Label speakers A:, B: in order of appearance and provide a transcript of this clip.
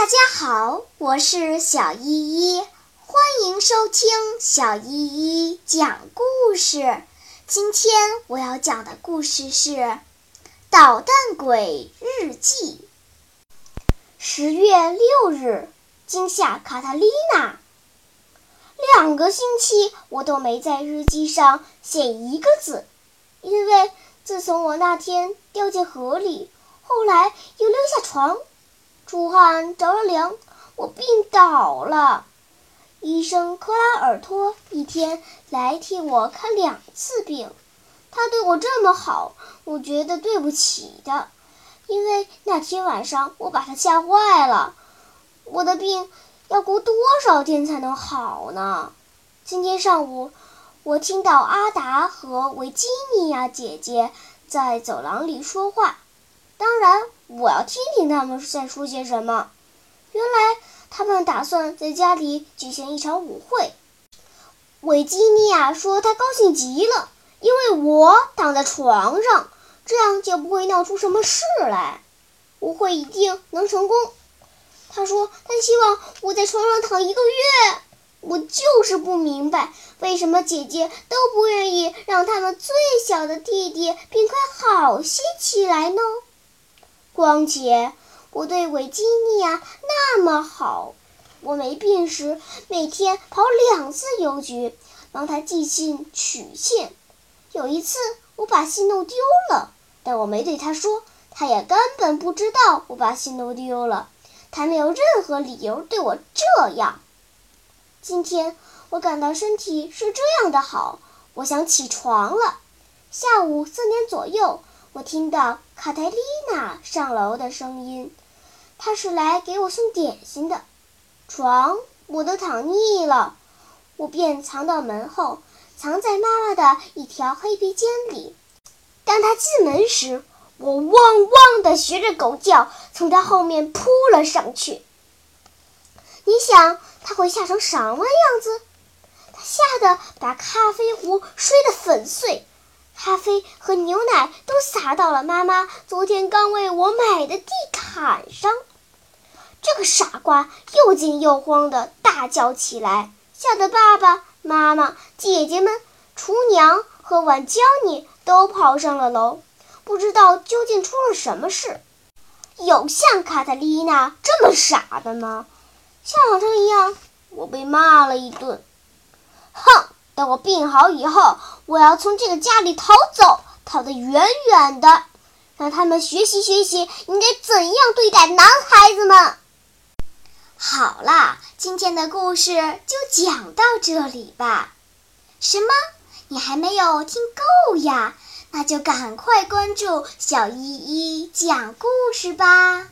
A: 大家好，我是小依依，欢迎收听小依依讲故事。今天我要讲的故事是《捣蛋鬼日记》。十月六日，惊吓卡塔丽娜。两个星期我都没在日记上写一个字，因为自从我那天掉进河里，后来又溜下床。出汗着了凉，我病倒了。医生克拉尔托一天来替我看两次病，他对我这么好，我觉得对不起他，因为那天晚上我把他吓坏了。我的病要过多少天才能好呢？今天上午，我听到阿达和维吉尼亚姐姐在走廊里说话。当然，我要听听他们在说些什么。原来他们打算在家里举行一场舞会。维吉尼亚说她高兴极了，因为我躺在床上，这样就不会闹出什么事来。舞会一定能成功。她说她希望我在床上躺一个月。我就是不明白，为什么姐姐都不愿意让他们最小的弟弟病快好些起来呢？况且我对维吉尼亚那么好，我没病时每天跑两次邮局，帮他寄信取信。有一次我把信弄丢了，但我没对他说，他也根本不知道我把信弄丢了。他没有任何理由对我这样。今天我感到身体是这样的好，我想起床了。下午四点左右。我听到卡泰丽娜上楼的声音，她是来给我送点心的。床我都躺腻了，我便藏到门后，藏在妈妈的一条黑皮间里。当她进门时，我汪汪地学着狗叫，从她后面扑了上去。你想她会吓成什么样子？她吓得把咖啡壶摔得粉碎。咖啡和牛奶都洒到了妈妈昨天刚为我买的地毯上。这个傻瓜又惊又慌地大叫起来，吓得爸爸妈妈、姐姐们、厨娘和晚娇妮都跑上了楼，不知道究竟出了什么事。有像卡特丽娜这么傻的吗？像往常一样，我被骂了一顿。哼！等我病好以后，我要从这个家里逃走，逃得远远的，让他们学习学习应该怎样对待男孩子们。好啦，今天的故事就讲到这里吧。什么？你还没有听够呀？那就赶快关注小依依讲故事吧。